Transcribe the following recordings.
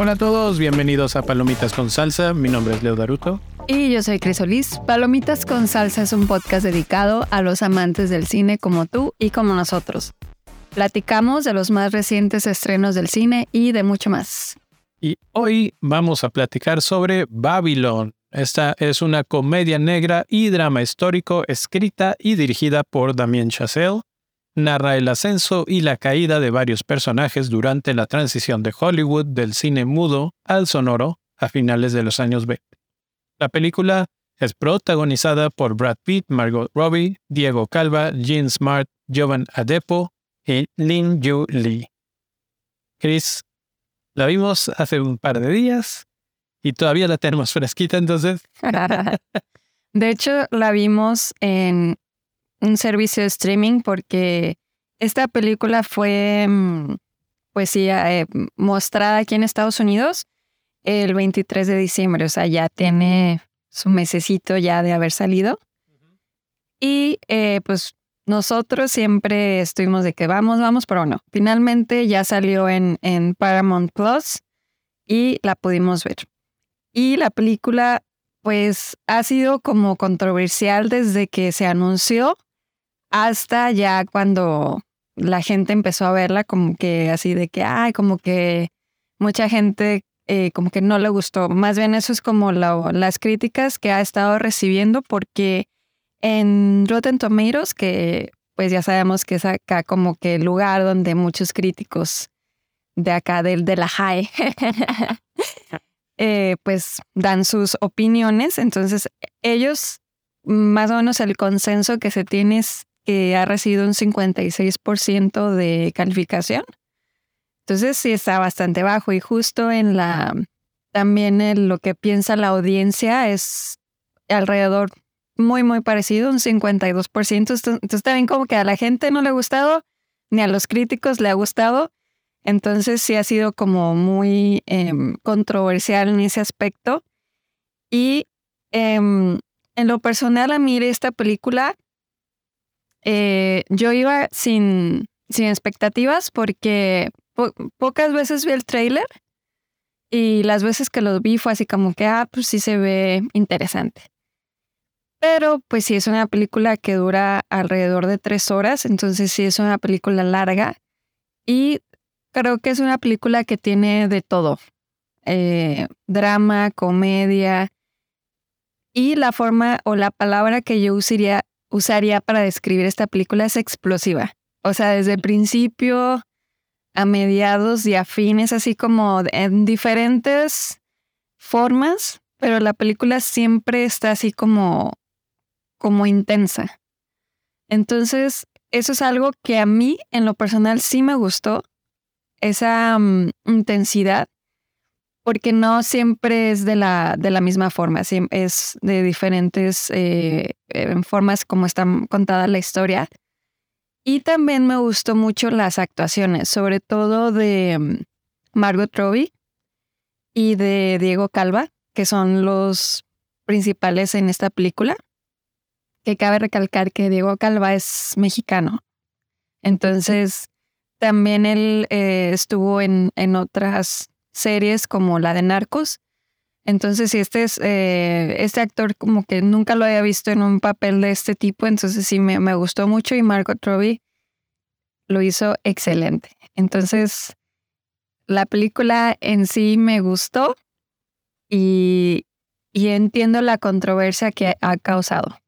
Hola a todos, bienvenidos a Palomitas con Salsa. Mi nombre es Leo Daruto. Y yo soy Cris Solís. Palomitas con Salsa es un podcast dedicado a los amantes del cine como tú y como nosotros. Platicamos de los más recientes estrenos del cine y de mucho más. Y hoy vamos a platicar sobre Babylon. Esta es una comedia negra y drama histórico escrita y dirigida por Damien Chazelle narra el ascenso y la caída de varios personajes durante la transición de Hollywood del cine mudo al sonoro a finales de los años 20. La película es protagonizada por Brad Pitt, Margot Robbie, Diego Calva, Jean Smart, Jovan Adepo y Lin Yu Lee. Chris, la vimos hace un par de días y todavía la tenemos fresquita, entonces. de hecho, la vimos en un servicio de streaming porque esta película fue, mm, pues sí, eh, mostrada aquí en Estados Unidos el 23 de diciembre, o sea, ya tiene su mesecito ya de haber salido. Y eh, pues nosotros siempre estuvimos de que vamos, vamos, pero no. Finalmente ya salió en, en Paramount Plus y la pudimos ver. Y la película, pues, ha sido como controversial desde que se anunció hasta ya cuando la gente empezó a verla como que así de que, ay, como que mucha gente eh, como que no le gustó. Más bien eso es como las críticas que ha estado recibiendo porque en Rotten Tomatoes, que pues ya sabemos que es acá como que el lugar donde muchos críticos de acá del de la high eh, pues dan sus opiniones. Entonces ellos, más o menos el consenso que se tiene es que ha recibido un 56% de calificación. Entonces sí está bastante bajo y justo en la también en lo que piensa la audiencia es alrededor muy muy parecido, un 52%. Entonces también como que a la gente no le ha gustado ni a los críticos le ha gustado. Entonces sí ha sido como muy em, controversial en ese aspecto. Y em, en lo personal a mí esta película eh, yo iba sin, sin expectativas porque pocas veces vi el trailer y las veces que lo vi fue así como que, ah, pues sí se ve interesante. Pero pues sí es una película que dura alrededor de tres horas, entonces sí es una película larga y creo que es una película que tiene de todo. Eh, drama, comedia y la forma o la palabra que yo usaría, usaría para describir esta película es explosiva. O sea, desde el principio a mediados y a fines, así como en diferentes formas, pero la película siempre está así como, como intensa. Entonces, eso es algo que a mí en lo personal sí me gustó, esa mm, intensidad porque no siempre es de la, de la misma forma, es de diferentes eh, formas como está contada la historia. Y también me gustó mucho las actuaciones, sobre todo de mm, Margot Robbie y de Diego Calva, que son los principales en esta película. Que cabe recalcar que Diego Calva es mexicano. Entonces, también él eh, estuvo en, en otras series como la de Narcos. Entonces, si este es eh, este actor como que nunca lo había visto en un papel de este tipo, entonces sí me, me gustó mucho y Margot Robbie lo hizo excelente. Entonces, la película en sí me gustó y, y entiendo la controversia que ha causado.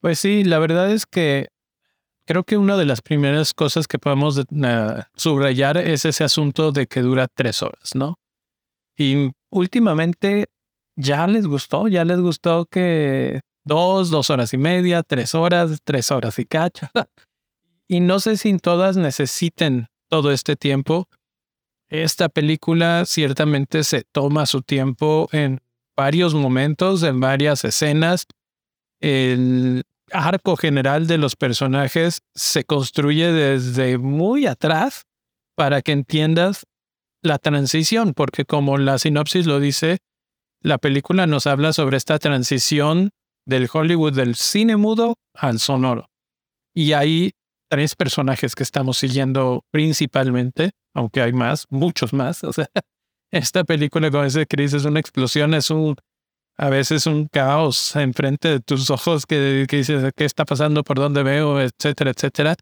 Pues sí, la verdad es que Creo que una de las primeras cosas que podemos eh, subrayar es ese asunto de que dura tres horas, ¿no? Y últimamente ya les gustó, ya les gustó que dos, dos horas y media, tres horas, tres horas y cacho. y no sé si todas necesiten todo este tiempo. Esta película ciertamente se toma su tiempo en varios momentos, en varias escenas. El, arco general de los personajes se construye desde muy atrás para que entiendas la transición, porque como la sinopsis lo dice, la película nos habla sobre esta transición del Hollywood del cine mudo al sonoro. Y hay tres personajes que estamos siguiendo principalmente, aunque hay más, muchos más. O sea, esta película, como dice Chris, es una explosión, es un, a veces un caos enfrente de tus ojos que, que dices, ¿qué está pasando? ¿Por dónde veo? Etcétera, etcétera.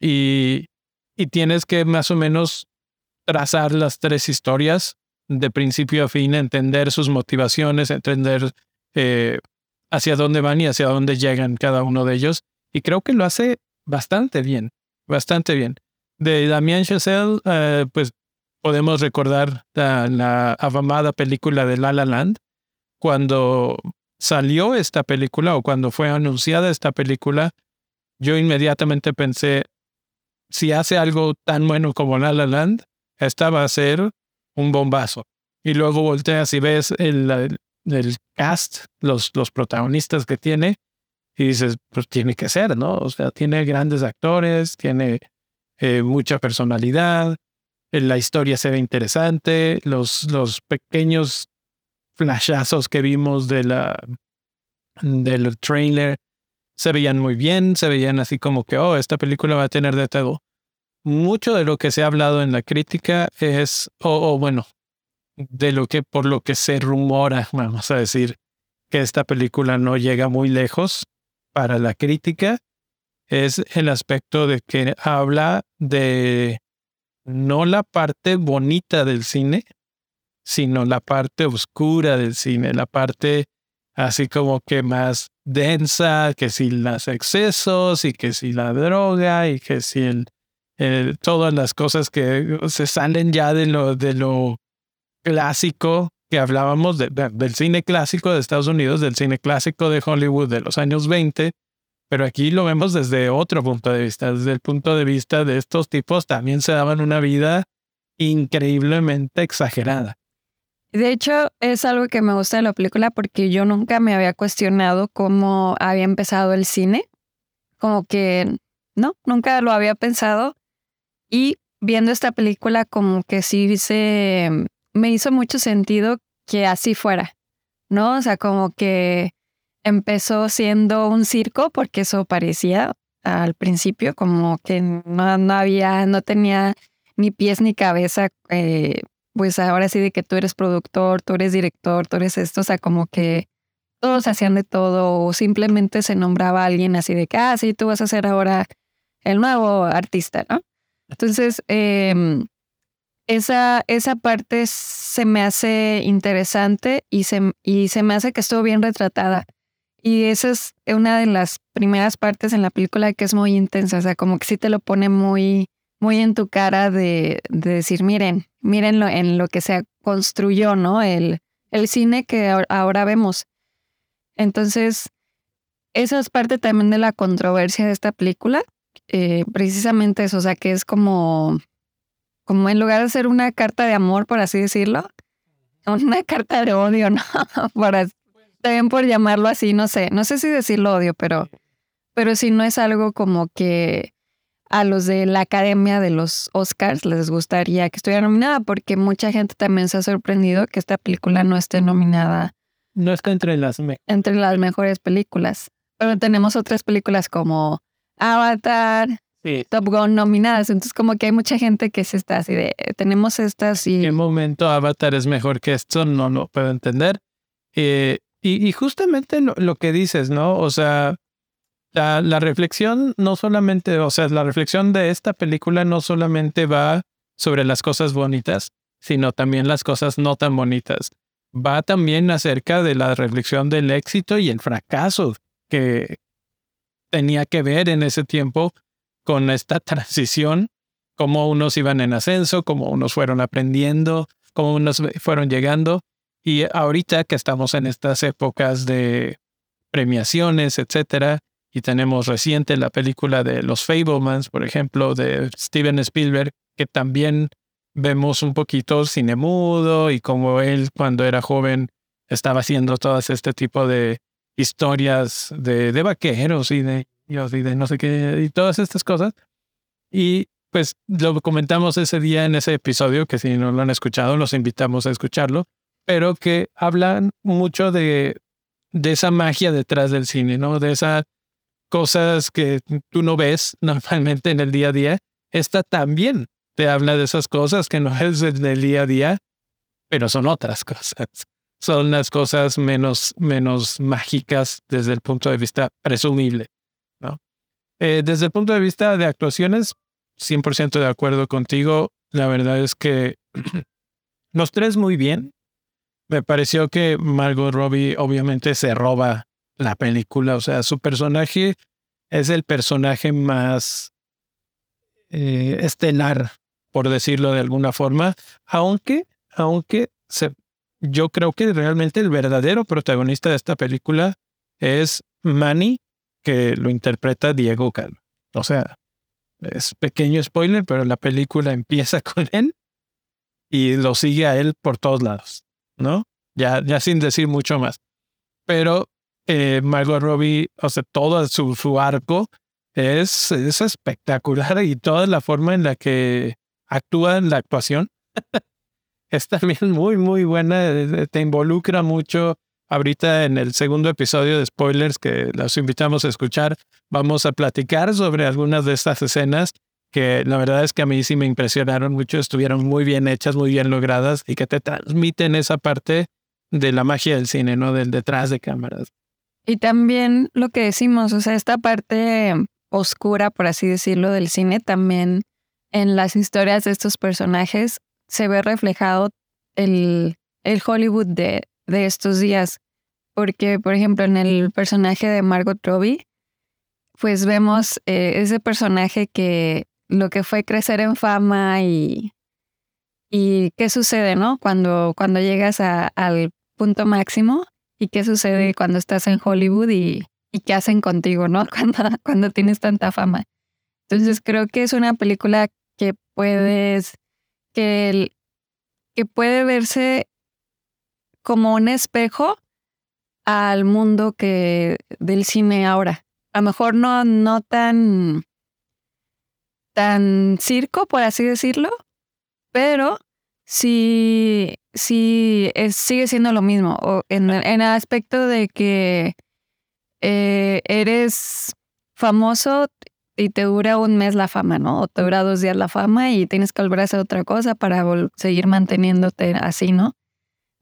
Y, y tienes que más o menos trazar las tres historias de principio a fin, entender sus motivaciones, entender eh, hacia dónde van y hacia dónde llegan cada uno de ellos. Y creo que lo hace bastante bien, bastante bien. De Damien Chazelle, eh, pues podemos recordar la, la, afamada película de La La Land. Cuando salió esta película o cuando fue anunciada esta película, yo inmediatamente pensé, si hace algo tan bueno como La La Land, esta va a ser un bombazo. Y luego volteas y ves el, el, cast, los, los protagonistas que tiene, y dices, pues tiene que ser, ¿no? O sea, tiene grandes actores, tiene eh, mucha personalidad, eh, la historia se ve interesante, los, los pequeños flashazos que vimos de la, del trailer. Se veían muy bien, se veían así como que, oh, esta película va a tener de todo mucho de lo que se ha hablado en la crítica es, o, bueno, de lo que por lo que se rumora, vamos a decir, que esta película no llega muy lejos para la crítica, es el aspecto de que habla de no la parte bonita del cine, sino la parte oscura del cine, la parte así como que más densa, que si los excesos y que si la droga y que si el todas las cosas que se salen ya de lo, de lo clásico que hablábamos del cine clásico de Estados Unidos, del cine clásico de Hollywood de los años 20, pero aquí lo vemos desde otro punto de vista, desde el punto de vista de estos tipos también se daban una vida increíblemente exagerada. De hecho, es algo que me gusta de la película porque yo nunca me había cuestionado cómo había empezado el cine. Como que, no, nunca lo había pensado. Y viendo esta película como que sí se me hizo mucho sentido que así fuera, ¿no? O sea, como que empezó siendo un circo porque eso parecía al principio como que no, no había, no tenía ni pies ni cabeza, eh, pues ahora sí de que tú eres productor, tú eres director, tú eres esto, o sea, como que todos hacían de todo o simplemente se nombraba a alguien así de que, ah, sí, tú vas a ser ahora el nuevo artista, ¿no? Entonces, em, esa, esa parte se me hace interesante y se, y se me hace que estuvo bien retratada. Y esa es una de las primeras partes en la película que es muy intensa, o sea, como que sí te lo pone muy, muy en tu cara de, de decir, miren, miren lo, en lo que se construyó, ¿no? El, el cine que ahora vemos. Entonces, esa es parte también de la controversia de esta película, eh, precisamente eso, o sea, que es como, como en lugar de ser una carta de amor, por así decirlo, una carta de odio, ¿no? Para, también por llamarlo así, no sé, no sé si decirlo odio, pero, pero si no es algo como que a los de la Academia de los Oscars les gustaría que estuviera nominada, porque mucha gente también se ha sorprendido que esta película no esté nominada. No está entre las, entre las mejores películas. Pero tenemos otras películas como Avatar, Top Gun nominadas. Entonces, como que hay mucha gente que se está así de, tenemos estas y... ¿En qué momento Avatar es mejor que esto? No lo puedo entender. Eh, y, justamente lo, que dices, ¿no? O sea, la, la, reflexión no solamente, o sea, la reflexión de esta película no solamente va sobre las cosas bonitas, sino también las cosas no tan bonitas. Va también acerca de la reflexión del éxito y el fracaso que, tenía que ver en ese tiempo con esta transición, cómo unos iban en ascenso, cómo unos fueron aprendiendo, cómo unos fueron llegando. Y ahorita que estamos en estas épocas de premiaciones, etcétera, y tenemos reciente la película de Los Fablemans, por ejemplo, de Steven Spielberg, que también vemos un poquito cine mudo y cómo él cuando era joven estaba haciendo todo este tipo de historias de, de vaqueros y de, y de no sé qué, y todas estas cosas. Y pues lo comentamos ese día en ese episodio, que si no lo han escuchado, los invitamos a escucharlo, pero que hablan mucho de, de esa magia detrás del cine, ¿no? De esas cosas que tú no ves normalmente en el día a día. Esta también te habla de esas cosas que no es del día a día pero son otras cosas. Son las cosas menos, menos mágicas desde el punto de vista presumible. ¿no? Eh, desde el punto de vista de actuaciones, 100% de acuerdo contigo. La verdad es que los tres muy bien. Me pareció que Margot Robbie obviamente se roba la película. O sea, su personaje es el personaje más eh, estelar, por decirlo de alguna forma, aunque, aunque se, yo creo que realmente el verdadero protagonista de esta película es Manny, que lo interpreta Diego Calvo. O sea, es pequeño spoiler, pero la película empieza con él y lo sigue a él por todos lados, ¿no? Ya, ya sin decir mucho más. Pero eh, Margot Robbie, o sea, todo su, su arco es, es espectacular y toda la forma en la que actúa en la actuación es también muy, muy buena. Eh, te involucra mucho. Ahorita en el segundo episodio de spoilers que los invitamos a escuchar, vamos a platicar sobre algunas de estas escenas que la verdad es que a mí sí me impresionaron mucho, estuvieron muy bien hechas, muy bien logradas y que te transmiten esa parte de la magia del cine, ¿no? Del detrás de cámaras. Y también lo que decimos, o sea, esta parte oscura, por así decirlo, del cine, también en las historias de estos personajes se ve reflejado el, el Hollywood de, de estos días. Porque, por ejemplo, en el personaje de Margot Robbie, pues vemos eh, ese personaje que lo que fue crecer en fama y, y qué sucede, ¿no? Cuando, cuando llegas al punto máximo y qué sucede cuando estás en Hollywood y, y qué hacen contigo, ¿no? Cuando, cuando tienes tanta fama. Entonces creo que es una película que puedes, que, que puede verse como un espejo al mundo que del cine ahora. A lo mejor no, no tan, tan circo, por así decirlo, pero sí, sí es, sigue siendo lo mismo. O en, en el aspecto de que eh, eres famoso y te dura un mes la fama, ¿no? O te dura dos días la fama y tienes que volver a hacer otra cosa para seguir manteniéndote así, ¿no?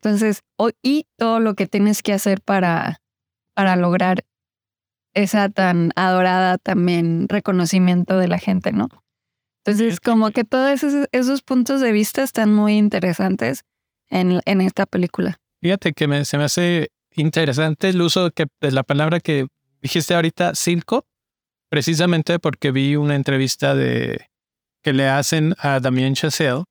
Entonces, y todo lo que tienes que hacer para, para lograr esa tan adorada también reconocimiento de la gente, ¿no? Entonces, como que todos esos, puntos de vista están muy interesantes en, en esta película. Fíjate que me, se me hace interesante el uso de la palabra que dijiste ahorita, circo, precisamente porque vi una entrevista de que le hacen a Damien Chazelle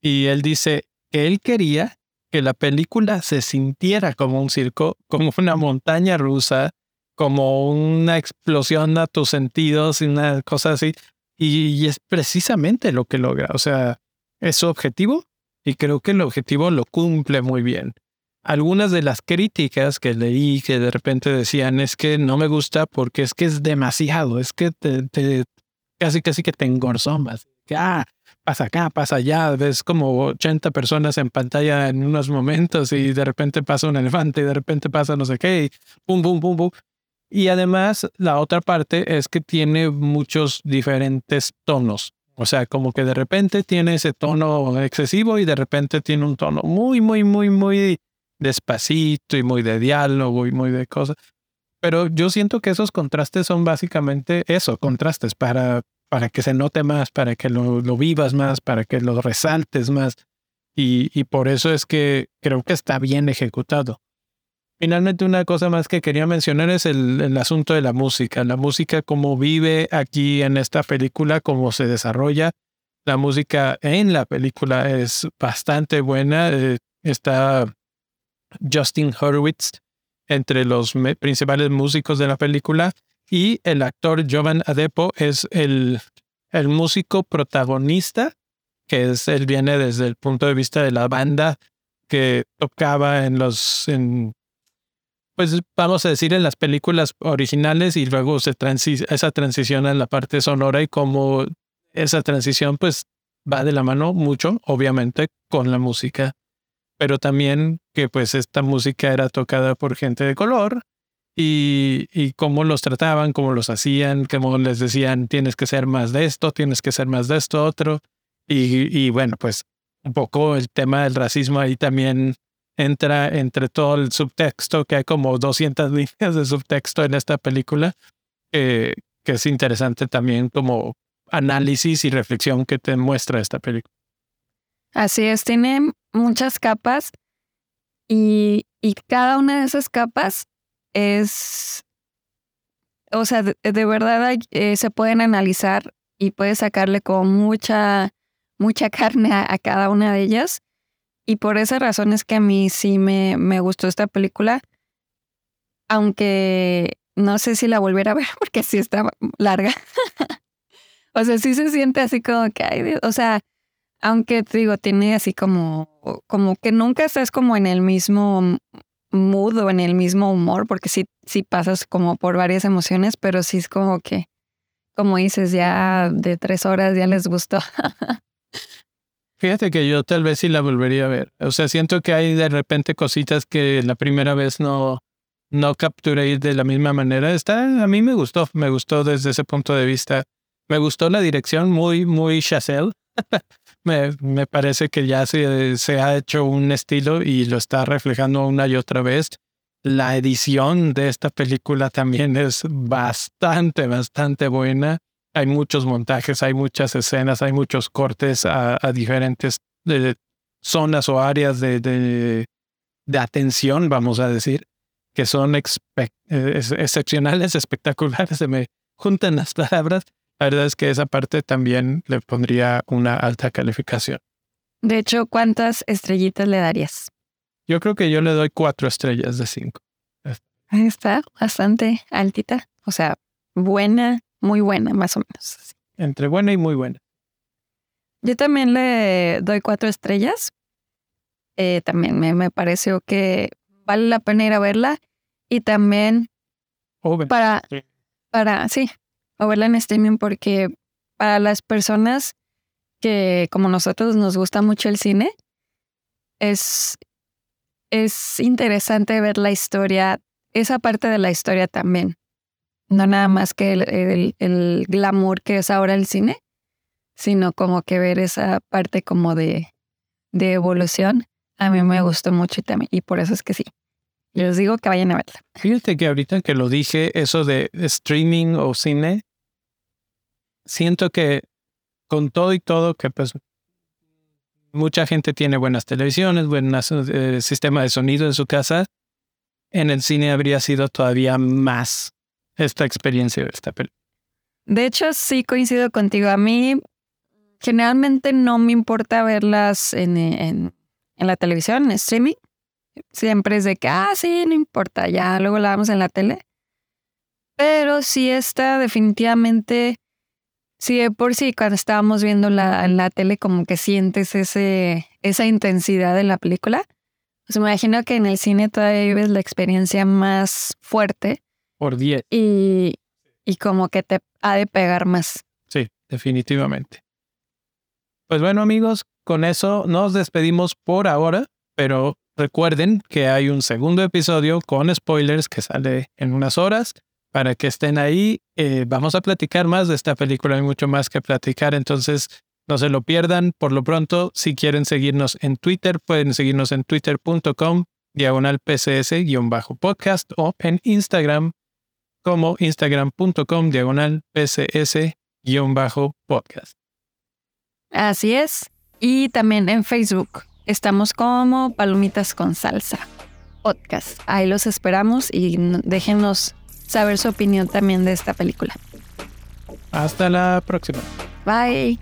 y él dice que él quería que la película se sintiera como un circo, como una montaña rusa, como una explosión a tus sentidos y una cosa así. Y, es precisamente lo que logra. O sea, es su objetivo y creo que el objetivo lo cumple muy bien algunas de las críticas que leí que de repente decían es que no me gusta porque es que es demasiado, es que te, casi casi que te engorzomas. Que, ah, pasa acá, pasa allá, ves como 80 personas en pantalla en unos momentos y de repente pasa un elefante y de repente pasa no sé qué, y pum, pum, pum, pum. Y además la otra parte es que tiene muchos diferentes tonos. O sea, como que de repente tiene ese tono excesivo y de repente tiene un tono muy, muy, muy, muy despacito y muy de diálogo y muy de cosas. Pero yo siento que esos contrastes son básicamente eso, contrastes para, para que se note más, para que lo, lo vivas más, para que lo resaltes más. Y, y, por eso es que creo que está bien ejecutado. Finalmente, una cosa más que quería mencionar es el, el asunto de la música. La música, como vive aquí en esta película, cómo se desarrolla. La música en la película es bastante buena. Eh, está Justin Hurwitz entre los principales músicos de la película y el actor Jovan Adepo es el, el músico protagonista, que es, él viene desde el punto de vista de la banda que tocaba en los, pues vamos a decir, en las películas originales y luego se transi esa transición en la parte sonora y como esa transición pues va de la mano mucho, obviamente, con la música pero también que pues esta música era tocada por gente de color y, y cómo los trataban, cómo los hacían, cómo les decían tienes que ser más de esto, tienes que ser más de esto otro. Y, y bueno, pues un poco el tema del racismo ahí también entra entre todo el subtexto, que hay como 200 líneas de subtexto en esta película, que es interesante también como análisis y reflexión que te muestra esta película. Así es, tiene muchas capas y, y cada una de esas capas es, o sea, de, verdad eh, se pueden analizar y puedes sacarle con mucha, mucha carne a, cada una de ellas. Y por esa razón es que a mí sí me, me gustó esta película, aunque no sé si la volviera a ver porque sí está larga. o sea, sí se siente así como que, hay, o sea, aunque te digo, tiene así como, como que nunca estás como en el mismo mood o en el mismo humor, porque sí, sí pasas como por varias emociones, pero sí es como que, como dices, ya de tres horas ya les gustó. Fíjate que yo tal vez sí la volvería a ver. O sea, siento que hay de repente cositas que la primera vez no, no capturé de la misma manera. Está, a mí me gustó, me gustó desde ese punto de vista. Me gustó la dirección muy, muy Chazelle. me, me, parece que ya se, se, ha hecho un estilo y lo está reflejando una y otra vez. La edición de esta película también es bastante, bastante buena. Hay muchos montajes, hay muchas escenas, hay muchos cortes a, diferentes de, zonas o áreas de, de, de, atención, vamos a decir, que son eh, excepcionales, espectaculares. Se me juntan las palabras la verdad es que esa parte también le pondría una alta calificación. De hecho, ¿cuántas estrellitas le darías? Yo creo que yo le doy cuatro estrellas de cinco. Está, bastante altita. O sea, buena, muy buena, más o menos. Entre buena y muy buena. Yo también le doy cuatro estrellas. Eh, también me, me, pareció que vale la pena ir a verla. Y también para, para, sí, o verla en streaming porque para las personas que como nosotros nos gusta mucho el cine, es, es interesante ver la historia, esa parte de la historia también. No nada más que el, el, glamour que es ahora el cine, sino como que ver esa parte como de, de evolución. A mí me gustó mucho y, también, y por eso es que sí. Les digo que vayan a verla. Fíjate que ahorita que lo dije, eso de streaming o cine, siento que con todo y todo, que pues mucha gente tiene buenas televisiones, buen eh, sistema de sonido en su casa, en el cine habría sido todavía más esta experiencia de esta película. De hecho, sí coincido contigo. A mí generalmente no me importa verlas en, en, la televisión, en streaming. Siempre es de que, ah, sí, no importa, ya luego la vamos en la tele. Pero sí está definitivamente Sí, por sí, cuando estábamos viendo la, la tele, como que sientes ese, esa intensidad de la película. Pues me imagino que en el cine todavía vives la experiencia más fuerte. Por 10. Y, y como que te ha de pegar más. Sí, definitivamente. Pues bueno, amigos, con eso nos despedimos por ahora, pero recuerden que hay un segundo episodio con spoilers que sale en unas horas para que estén ahí. Eh, vamos a platicar más de esta película, hay mucho más que platicar, entonces no se lo pierdan. Por lo pronto, si quieren seguirnos en Twitter, pueden seguirnos en twitter.com diagonal pcs-podcast o en Instagram como instagram.com diagonal pcs-podcast. Así es. Y también en Facebook estamos como Palomitas con Salsa Podcast. Ahí los esperamos y déjenos saber su opinión también de esta película. Hasta la próxima. Bye.